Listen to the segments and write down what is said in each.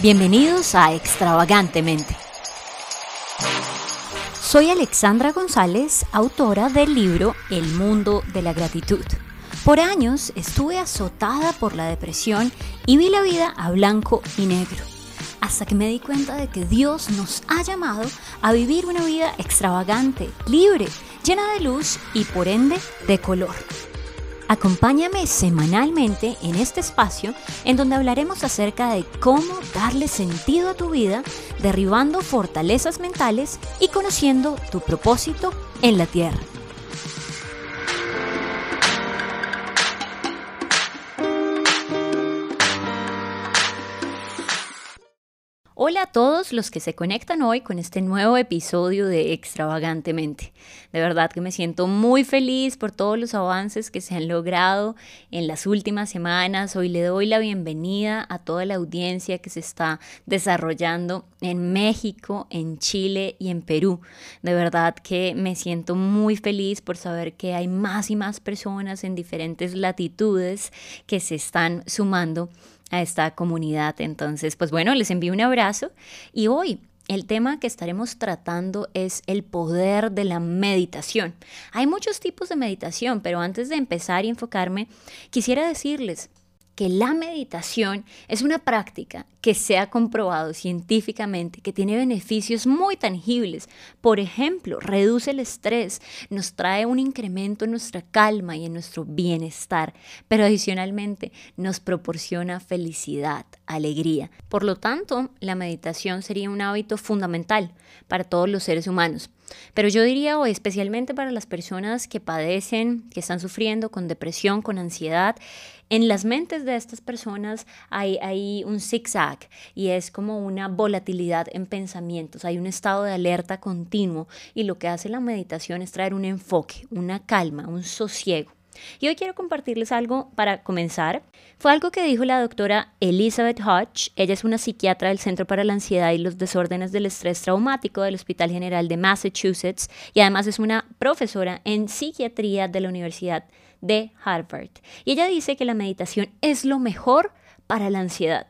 Bienvenidos a Extravagantemente. Soy Alexandra González, autora del libro El mundo de la gratitud. Por años estuve azotada por la depresión y vi la vida a blanco y negro, hasta que me di cuenta de que Dios nos ha llamado a vivir una vida extravagante, libre, llena de luz y por ende de color. Acompáñame semanalmente en este espacio en donde hablaremos acerca de cómo darle sentido a tu vida, derribando fortalezas mentales y conociendo tu propósito en la tierra. Hola a todos los que se conectan hoy con este nuevo episodio de Extravagantemente. De verdad que me siento muy feliz por todos los avances que se han logrado en las últimas semanas. Hoy le doy la bienvenida a toda la audiencia que se está desarrollando en México, en Chile y en Perú. De verdad que me siento muy feliz por saber que hay más y más personas en diferentes latitudes que se están sumando a esta comunidad. Entonces, pues bueno, les envío un abrazo y hoy el tema que estaremos tratando es el poder de la meditación. Hay muchos tipos de meditación, pero antes de empezar y enfocarme, quisiera decirles que la meditación es una práctica que se ha comprobado científicamente que tiene beneficios muy tangibles. Por ejemplo, reduce el estrés, nos trae un incremento en nuestra calma y en nuestro bienestar, pero adicionalmente nos proporciona felicidad, alegría. Por lo tanto, la meditación sería un hábito fundamental para todos los seres humanos. Pero yo diría hoy, especialmente para las personas que padecen, que están sufriendo con depresión, con ansiedad, en las mentes de estas personas hay, un zigzag y es como una volatilidad en pensamientos, hay un estado de alerta continuo y lo que hace la meditación es traer un enfoque, una calma, un sosiego. Y hoy quiero compartirles algo para comenzar. Fue algo que dijo la doctora Elizabeth Hodge. Ella es una psiquiatra del Centro para la Ansiedad y los Desórdenes del Estrés Traumático del Hospital General de Massachusetts y además es una profesora en psiquiatría de la Universidad de Harvard. Y ella dice que la meditación es lo mejor para la ansiedad.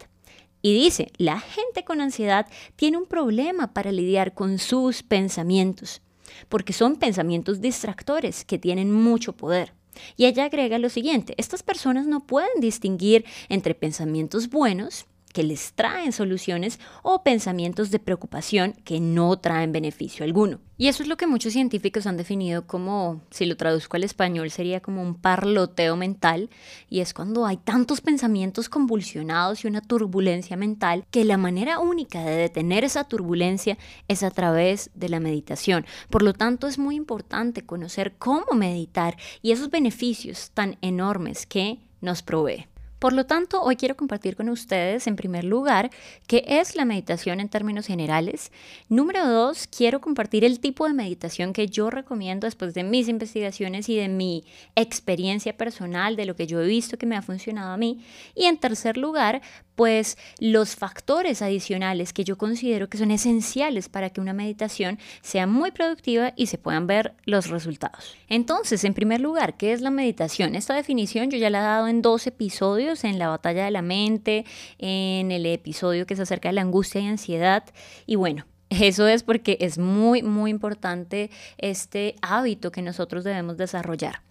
Y dice, la gente con ansiedad tiene un problema para lidiar con sus pensamientos, porque son pensamientos distractores que tienen mucho poder. Y ella agrega lo siguiente, estas personas no pueden distinguir entre pensamientos buenos, que les traen soluciones, o pensamientos de preocupación que no traen beneficio alguno. Y eso es lo que muchos científicos han definido como, si lo traduzco al español, sería como un parloteo mental, y es cuando hay tantos pensamientos convulsionados y una turbulencia mental que la manera única de detener esa turbulencia es a través de la meditación. Por lo tanto, es muy importante conocer cómo meditar y esos beneficios tan enormes que nos provee. Por lo tanto, hoy quiero compartir con ustedes, en primer lugar, qué es la meditación en términos generales. Número dos, quiero compartir el tipo de meditación que yo recomiendo después de mis investigaciones y de mi experiencia personal, de lo que yo he visto que me ha funcionado a mí. Y en tercer lugar, pues los factores adicionales que yo considero que son esenciales para que una meditación sea muy productiva y se puedan ver los resultados. Entonces, en primer lugar, ¿qué es la meditación? Esta definición yo ya la he dado en dos episodios, en la batalla de la mente, en el episodio que se acerca de la angustia y ansiedad. Y bueno, eso es porque es muy, muy importante este hábito que nosotros debemos desarrollar.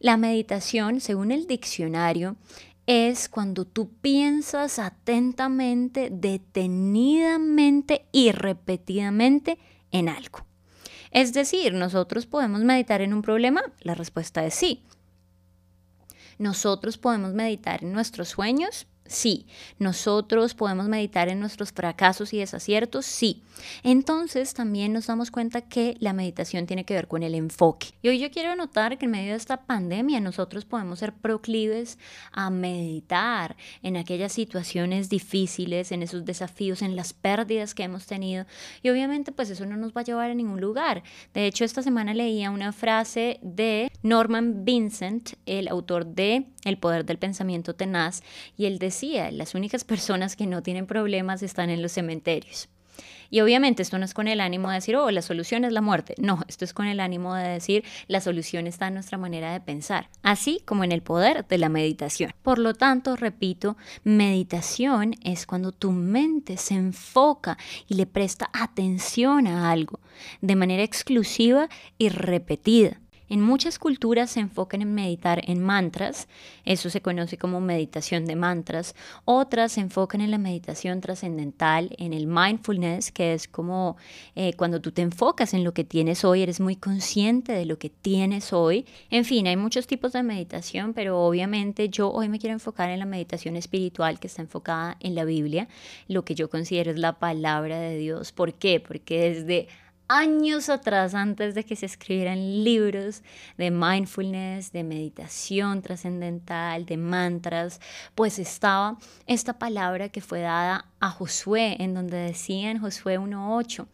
La meditación, según el diccionario, es cuando tú piensas atentamente, detenidamente y repetidamente en algo. Es decir, nosotros podemos meditar en un problema, la respuesta es sí. Nosotros podemos meditar en nuestros sueños, Sí. ¿Nosotros podemos meditar en nuestros fracasos y desaciertos? Sí. Entonces también nos damos cuenta que la meditación tiene que ver con el enfoque. Y hoy yo quiero notar que en medio de esta pandemia nosotros podemos ser proclives a meditar en aquellas situaciones difíciles, en esos desafíos, en las pérdidas que hemos tenido. Y obviamente pues eso no nos va a llevar a ningún lugar. De hecho, esta semana leía una frase de Norman Vincent, el autor de El poder del pensamiento tenaz, y él decía, las únicas personas que no tienen problemas están en los cementerios. Y obviamente esto no es con el ánimo de decir, oh, la solución es la muerte. No, esto es con el ánimo de decir, la solución está en nuestra manera de pensar, así como en el poder de la meditación. Por lo tanto, repito, meditación es cuando tu mente se enfoca y le presta atención a algo de manera exclusiva y repetida. En muchas culturas se enfocan en meditar en mantras, eso se conoce como meditación de mantras. Otras se enfocan en la meditación trascendental, en el mindfulness, que es como eh, cuando tú te enfocas en lo que tienes hoy, eres muy consciente de lo que tienes hoy. En fin, hay muchos tipos de meditación, pero obviamente yo hoy me quiero enfocar en la meditación espiritual que está enfocada en la Biblia, lo que yo considero es la palabra de Dios. ¿Por qué? Porque desde años atrás, antes de que se escribieran libros de mindfulness, de meditación trascendental, de mantras, pues estaba esta palabra que fue dada a Josué, en donde decía en Josué 1.8,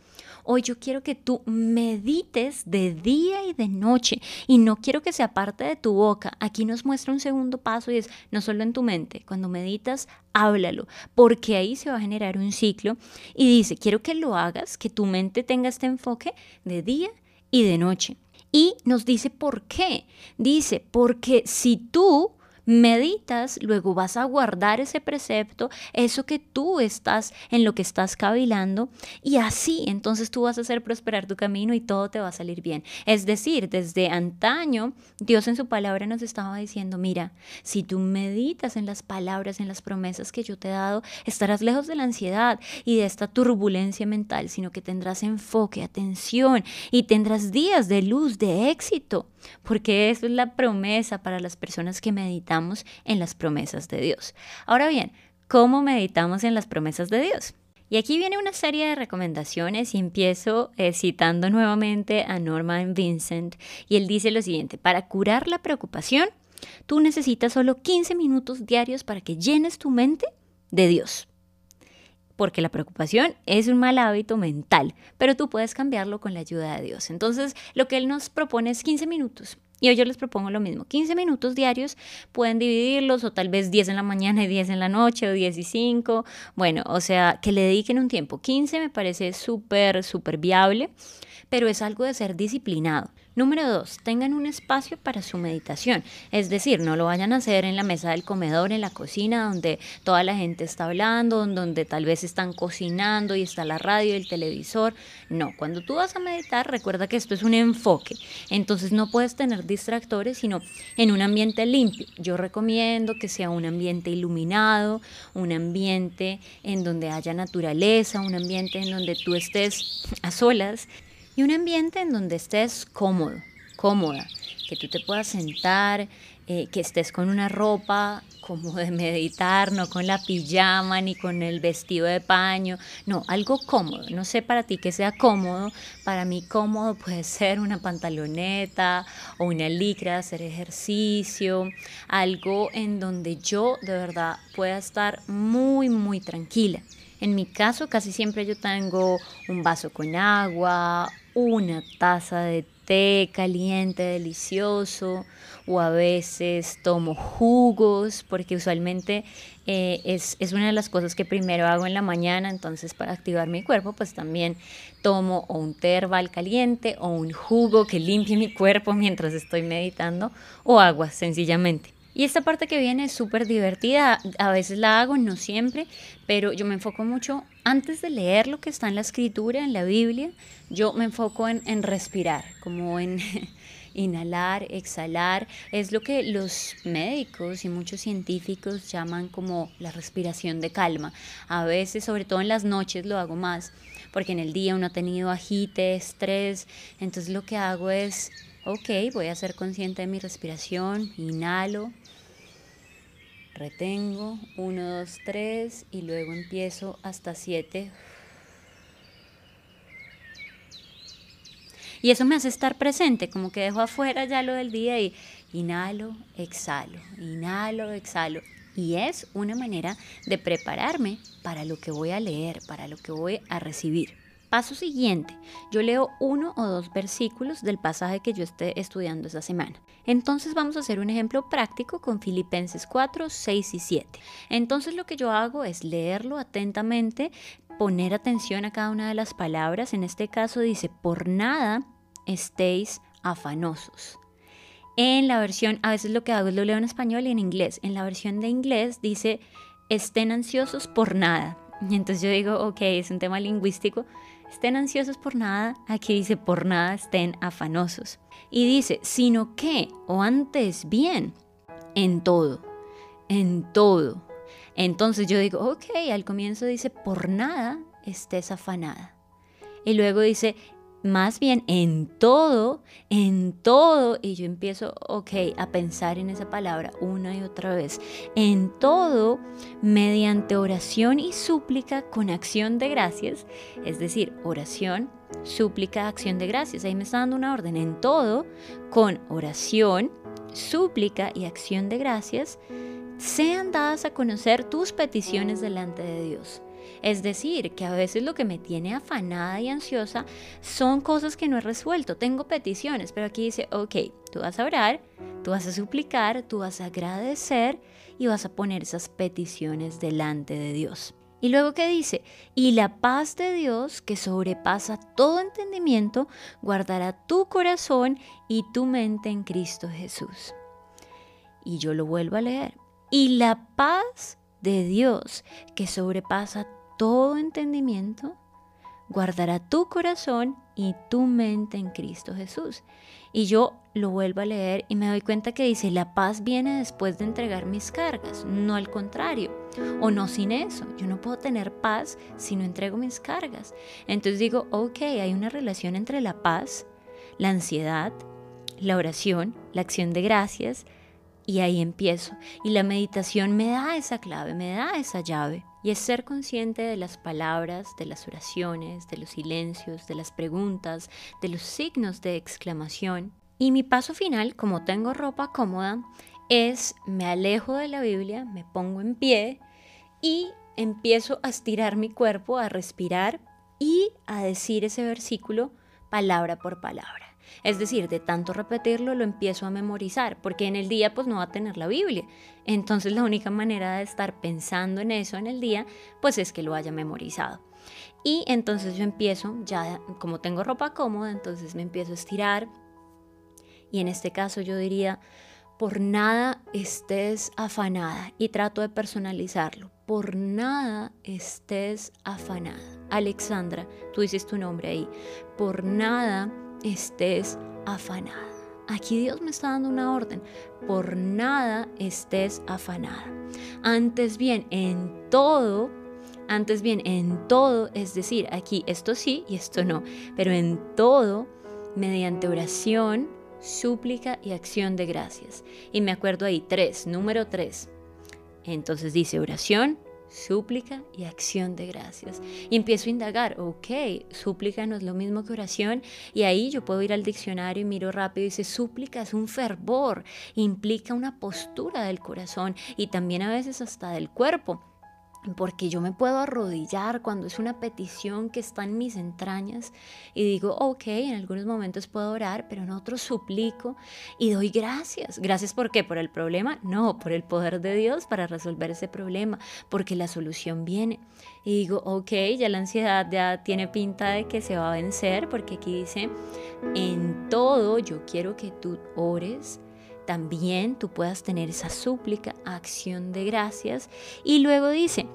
Hoy yo quiero que tú medites de día y de noche y no quiero que sea parte de tu boca. Aquí nos muestra un segundo paso y es no solo en tu mente. Cuando meditas, háblalo, porque ahí se va a generar un ciclo y dice, quiero que lo hagas, que tu mente tenga este enfoque de día y de noche. Y nos dice por qué. Dice, porque si tú meditas, luego vas a guardar ese precepto, eso que tú estás, en lo que estás cavilando, y así entonces tú vas a hacer prosperar tu camino y todo te va a salir bien. Es decir, desde antaño, Dios en su palabra nos estaba diciendo, mira, si tú meditas en las palabras, en las promesas que yo te he dado, estarás lejos de la ansiedad y de esta turbulencia mental, sino que tendrás enfoque, atención y tendrás días de luz, de éxito, porque eso es la promesa para las personas que meditan en las promesas de Dios. Ahora bien, ¿cómo meditamos en las promesas de Dios? Y aquí viene una serie de recomendaciones y empiezo eh, citando nuevamente a Norman Vincent y él dice lo siguiente, para curar la preocupación, tú necesitas solo 15 minutos diarios para que llenes tu mente de Dios. Porque la preocupación es un mal hábito mental, pero tú puedes cambiarlo con la ayuda de Dios. Entonces, lo que Él nos propone es 15 minutos. Y hoy yo les propongo lo mismo, 15 minutos diarios, pueden dividirlos o tal vez 10 en la mañana y 10 en la noche o 10 y 5. Bueno, o sea, que le dediquen un tiempo. 15 me parece súper, súper viable, pero es algo de ser disciplinado. Número dos, tengan un espacio para su meditación. Es decir, no lo vayan a hacer en la mesa del comedor, en la cocina, donde toda la gente está hablando, donde tal vez están cocinando y está la radio el televisor. No, cuando tú vas a meditar, recuerda que esto es un enfoque. Entonces no puedes tener distractores, sino en un ambiente limpio. Yo recomiendo que sea un ambiente iluminado, un ambiente en donde haya naturaleza, un ambiente en donde tú estés a solas y un ambiente en donde estés cómodo, cómoda, que tú te puedas sentar, eh, que estés con una ropa como de meditar, no con la pijama ni con el vestido de paño, no, algo cómodo. No sé para ti que sea cómodo, para mí cómodo puede ser una pantaloneta o una licra, hacer ejercicio, algo en donde yo de verdad pueda estar muy, muy tranquila. En mi caso, casi siempre yo tengo un vaso con agua, una taza de té caliente, delicioso, o a veces tomo jugos, porque usualmente eh, es, es, una de las cosas que primero hago en la mañana, entonces para activar mi cuerpo, pues también tomo o un té caliente o un jugo que limpie mi cuerpo mientras estoy meditando, o agua, sencillamente. Y esta parte que viene es súper divertida, a veces la hago, no siempre, pero yo me enfoco mucho, antes de leer lo que está en la escritura, en la Biblia, yo me enfoco en, respirar, como en inhalar, exhalar, es lo que los médicos y muchos científicos llaman como la respiración de calma. A veces, sobre todo en las noches, lo hago más, porque en el día uno ha tenido agite, estrés, entonces lo que hago es Ok, voy a ser consciente de mi respiración. Inhalo, retengo, 1, 2, 3 y luego empiezo hasta 7. Y eso me hace estar presente, como que dejo afuera ya lo del día y inhalo, exhalo, inhalo, exhalo. Y es una manera de prepararme para lo que voy a leer, para lo que voy a recibir. Paso siguiente, yo leo uno o dos versículos del pasaje que yo esté estudiando esa semana. Entonces vamos a hacer un ejemplo práctico con Filipenses 4, 6 y 7. Entonces lo que yo hago es leerlo atentamente, poner atención a cada una de las palabras. En este caso dice, por nada estéis afanosos. En la versión, a veces lo que hago es lo leo en español y en inglés. En la versión de inglés dice, estén ansiosos por nada. Y entonces yo digo, ok, es un tema lingüístico. Estén ansiosos por nada. Aquí dice, por nada estén afanosos. Y dice, sino que, o antes bien, en todo, en todo. Entonces yo digo, ok, al comienzo dice, por nada estés afanada. Y luego dice, más bien en todo, en todo, y yo empiezo, ok, a pensar en esa palabra una y otra vez, en todo, mediante oración y súplica con acción de gracias, es decir, oración, súplica, acción de gracias, ahí me está dando una orden, en todo, con oración, súplica y acción de gracias, sean dadas a conocer tus peticiones delante de Dios. Es decir, que a veces lo que me tiene afanada y ansiosa son cosas que no he resuelto. Tengo peticiones, pero aquí dice, ok, tú vas a orar, tú vas a suplicar, tú vas a agradecer y vas a poner esas peticiones delante de Dios. Y luego que dice, y la paz de Dios que sobrepasa todo entendimiento, guardará tu corazón y tu mente en Cristo Jesús. Y yo lo vuelvo a leer. Y la paz de Dios que sobrepasa todo entendimiento, guardará tu corazón y tu mente en Cristo Jesús. Y yo lo vuelvo a leer y me doy cuenta que dice, la paz viene después de entregar mis cargas, no al contrario, o no sin eso. Yo no puedo tener paz si no entrego mis cargas. Entonces digo, ok, hay una relación entre la paz, la ansiedad, la oración, la acción de gracias, y ahí empiezo. Y la meditación me da esa clave, me da esa llave. Y es ser consciente de las palabras, de las oraciones, de los silencios, de las preguntas, de los signos de exclamación. Y mi paso final, como tengo ropa cómoda, es me alejo de la Biblia, me pongo en pie y empiezo a estirar mi cuerpo, a respirar y a decir ese versículo palabra por palabra. Es decir, de tanto repetirlo lo empiezo a memorizar, porque en el día pues no va a tener la Biblia. Entonces la única manera de estar pensando en eso en el día pues es que lo haya memorizado. Y entonces yo empiezo, ya como tengo ropa cómoda, entonces me empiezo a estirar. Y en este caso yo diría, por nada estés afanada. Y trato de personalizarlo. Por nada estés afanada. Alexandra, tú dices tu nombre ahí. Por nada estés afanada. Aquí Dios me está dando una orden. Por nada estés afanada. Antes bien, en todo, antes bien, en todo, es decir, aquí esto sí y esto no, pero en todo, mediante oración, súplica y acción de gracias. Y me acuerdo ahí, tres, número tres. Entonces dice oración, súplica y acción de gracias. Y empiezo a indagar, ok, súplica no es lo mismo que oración, y ahí yo puedo ir al diccionario y miro rápido y dice, súplica es un fervor, implica una postura del corazón y también a veces hasta del cuerpo porque yo me puedo arrodillar cuando es una petición que está en mis entrañas y digo, ok, en algunos momentos puedo orar, pero en otros suplico y doy gracias. Gracias por qué? ¿Por el problema? No, por el poder de Dios para resolver ese problema, porque la solución viene. Y digo, ok, ya la ansiedad ya tiene pinta de que se va a vencer, porque aquí dice, en todo yo quiero que tú ores también tú puedas tener esa súplica, acción de gracias. Y luego dice,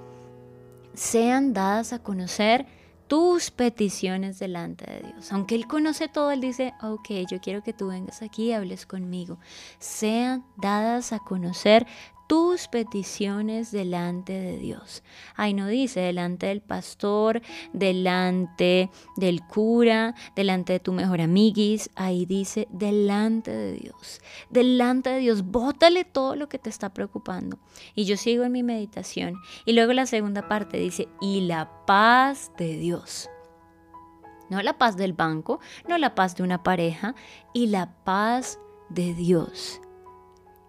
sean dadas a conocer tus peticiones delante de Dios. Aunque Él conoce todo, Él dice, ok, yo quiero que tú vengas aquí y hables conmigo. Sean dadas a conocer tus peticiones delante de Dios. Ahí no dice delante del pastor, delante del cura, delante de tu mejor amiguis. Ahí dice delante de Dios. Delante de Dios, bótale todo lo que te está preocupando. Y yo sigo en mi meditación. Y luego la segunda parte dice, y la paz de Dios. No la paz del banco, no la paz de una pareja, y la paz de Dios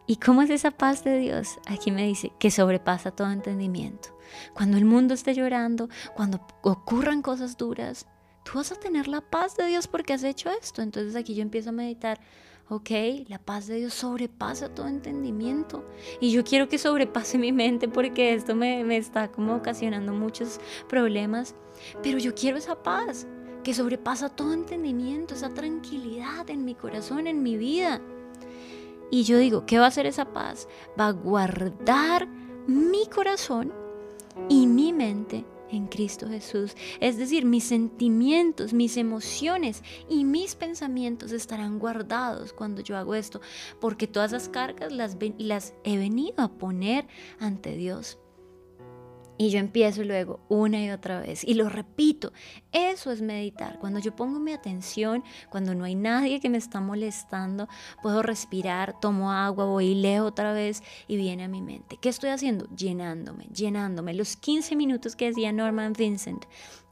¿Y cómo es esa paz de Dios? Aquí me dice que sobrepasa todo entendimiento. Cuando el mundo esté llorando, cuando ocurran cosas duras, tú vas a tener la paz de Dios porque has hecho esto. Entonces aquí yo empiezo a meditar, ¿ok? La paz de Dios sobrepasa todo entendimiento. Y yo quiero que sobrepase mi mente porque esto me, me, está como ocasionando muchos problemas. Pero yo quiero esa paz que sobrepasa todo entendimiento, esa tranquilidad en mi corazón, en mi vida. Y yo digo, ¿qué va a hacer esa paz? Va a guardar mi corazón y mi mente en Cristo Jesús. Es decir, mis sentimientos, mis emociones y mis pensamientos estarán guardados cuando yo hago esto, porque todas esas cargas las, las he venido a poner ante Dios. Y yo empiezo luego una y otra vez y lo repito. Eso es meditar. Cuando yo pongo mi atención, cuando no hay nadie que me está molestando, puedo respirar, tomo agua, voy y otra vez y viene a mi mente. ¿Qué estoy haciendo? Llenándome, llenándome. Los 15 minutos que decía Norman Vincent.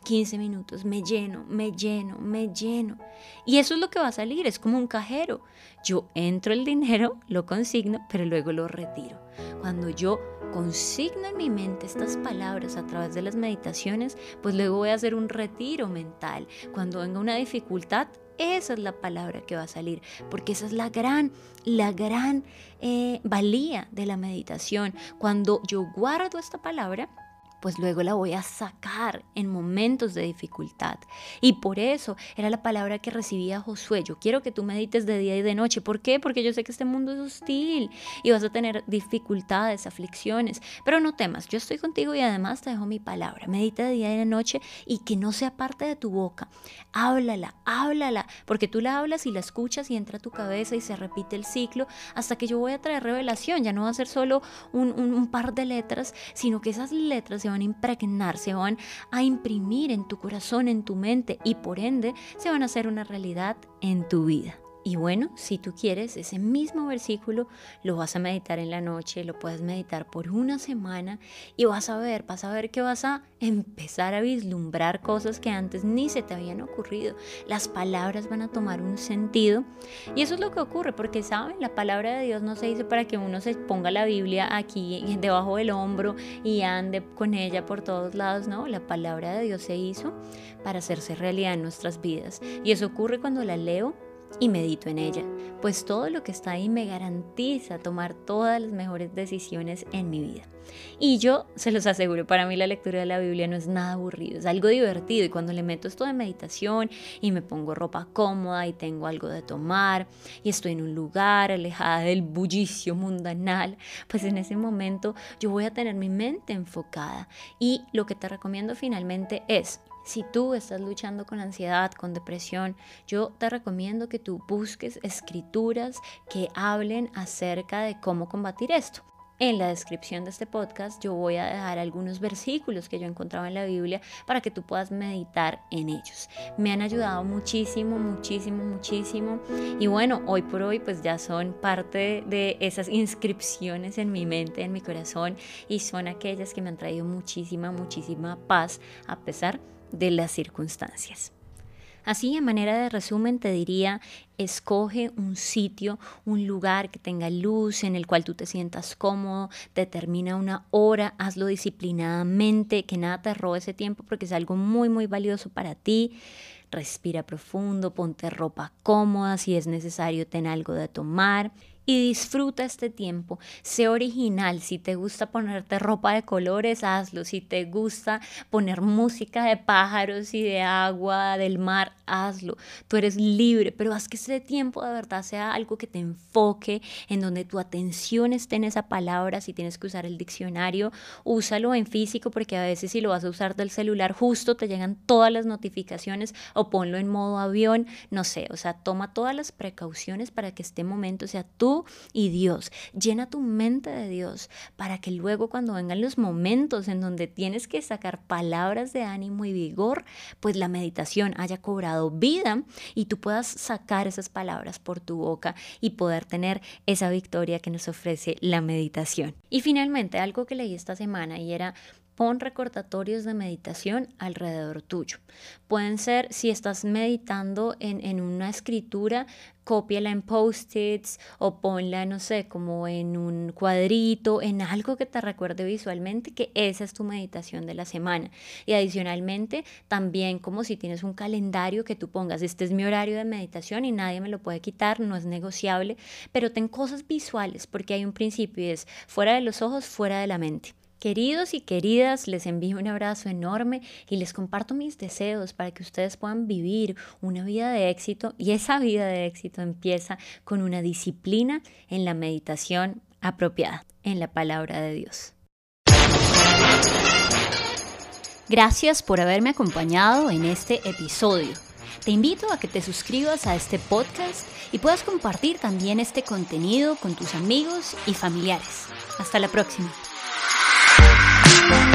15 minutos, me lleno, me lleno, me lleno. Y eso es lo que va a salir, es como un cajero. Yo entro el dinero, lo consigno, pero luego lo retiro. Cuando yo consigno en mi mente estas palabras a través de las meditaciones, pues luego voy a hacer un retiro mental. Cuando venga una dificultad, esa es la palabra que va a salir, porque esa es la gran, la gran eh, valía de la meditación. Cuando yo guardo esta palabra, pues luego la voy a sacar en momentos de dificultad. Y por eso era la palabra que recibía Josué. Yo quiero que tú medites de día y de noche. ¿Por qué? Porque yo sé que este mundo es hostil y vas a tener dificultades, aflicciones. Pero no temas, yo estoy contigo y además te dejo mi palabra. Medita de día y de noche y que no sea parte de tu boca. Háblala, háblala, porque tú la hablas y la escuchas y entra a tu cabeza y se repite el ciclo hasta que yo voy a traer revelación. Ya no va a ser solo un, un par de letras, sino que esas letras se van a impregnar, se van a imprimir en tu corazón, en tu mente y por ende se van a hacer una realidad en tu vida. Y bueno, si tú quieres, ese mismo versículo lo vas a meditar en la noche, lo puedes meditar por una semana y vas a ver, vas a ver que vas a empezar a vislumbrar cosas que antes ni se te habían ocurrido. Las palabras van a tomar un sentido y eso es lo que ocurre, porque saben, la palabra de Dios no se hizo para que uno se ponga la Biblia aquí debajo del hombro y ande con ella por todos lados, no, la palabra de Dios se hizo para hacerse realidad en nuestras vidas. Y eso ocurre cuando la leo y medito en ella, pues todo lo que está ahí me garantiza tomar todas las mejores decisiones en mi vida. Y yo se los aseguro, para mí la lectura de la Biblia no es nada aburrido, es algo divertido y cuando le meto esto de meditación y me pongo ropa cómoda y tengo algo de tomar y estoy en un lugar alejada del bullicio mundanal, pues en ese momento yo voy a tener mi mente enfocada y lo que te recomiendo finalmente es si tú estás luchando con ansiedad, con depresión, yo te recomiendo que tú busques escrituras que hablen acerca de cómo combatir esto. En la descripción de este podcast yo voy a dejar algunos versículos que yo encontraba en la Biblia para que tú puedas meditar en ellos. Me han ayudado muchísimo, muchísimo, muchísimo. Y bueno, hoy por hoy pues ya son parte de esas inscripciones en mi mente, en mi corazón y son aquellas que me han traído muchísima, muchísima paz a pesar de de las circunstancias. Así, en manera de resumen, te diría, escoge un sitio, un lugar que tenga luz, en el cual tú te sientas cómodo, determina una hora, hazlo disciplinadamente, que nada te robe ese tiempo porque es algo muy, muy valioso para ti. Respira profundo, ponte ropa cómoda, si es necesario, ten algo de tomar y disfruta este tiempo. Sé original. Si te gusta ponerte ropa de colores, hazlo. Si te gusta poner música de pájaros y de agua, del mar, hazlo. Tú eres libre, pero haz que ese tiempo de verdad sea algo que te enfoque, en donde tu atención esté en esa palabra. Si tienes que usar el diccionario, úsalo en físico, porque a veces si lo vas a usar del celular, justo te llegan todas las notificaciones o ponlo en modo avión. No sé, o sea, toma todas las precauciones para que este momento sea y Dios. Llena tu mente de Dios para que luego cuando vengan los momentos en donde tienes que sacar palabras de ánimo y vigor, pues la meditación haya cobrado vida y tú puedas sacar esas palabras por tu boca y poder tener esa victoria que nos ofrece la meditación. Y finalmente, algo que leí esta semana y era pon recordatorios de meditación alrededor tuyo. Pueden ser, si estás meditando en, en una escritura, cópiala en post-its o ponla, no sé, como en un cuadrito, en algo que te recuerde visualmente que esa es tu meditación de la semana. Y adicionalmente, también como si tienes un calendario que tú pongas, este es mi horario de meditación y nadie me lo puede quitar, no es negociable, pero ten cosas visuales porque hay un principio y es fuera de los ojos, fuera de la mente. Queridos y queridas, les envío un abrazo enorme y les comparto mis deseos para que ustedes puedan vivir una vida de éxito y esa vida de éxito empieza con una disciplina en la meditación apropiada, en la palabra de Dios. Gracias por haberme acompañado en este episodio. Te invito a que te suscribas a este podcast y puedas compartir también este contenido con tus amigos y familiares. Hasta la próxima. Thank you.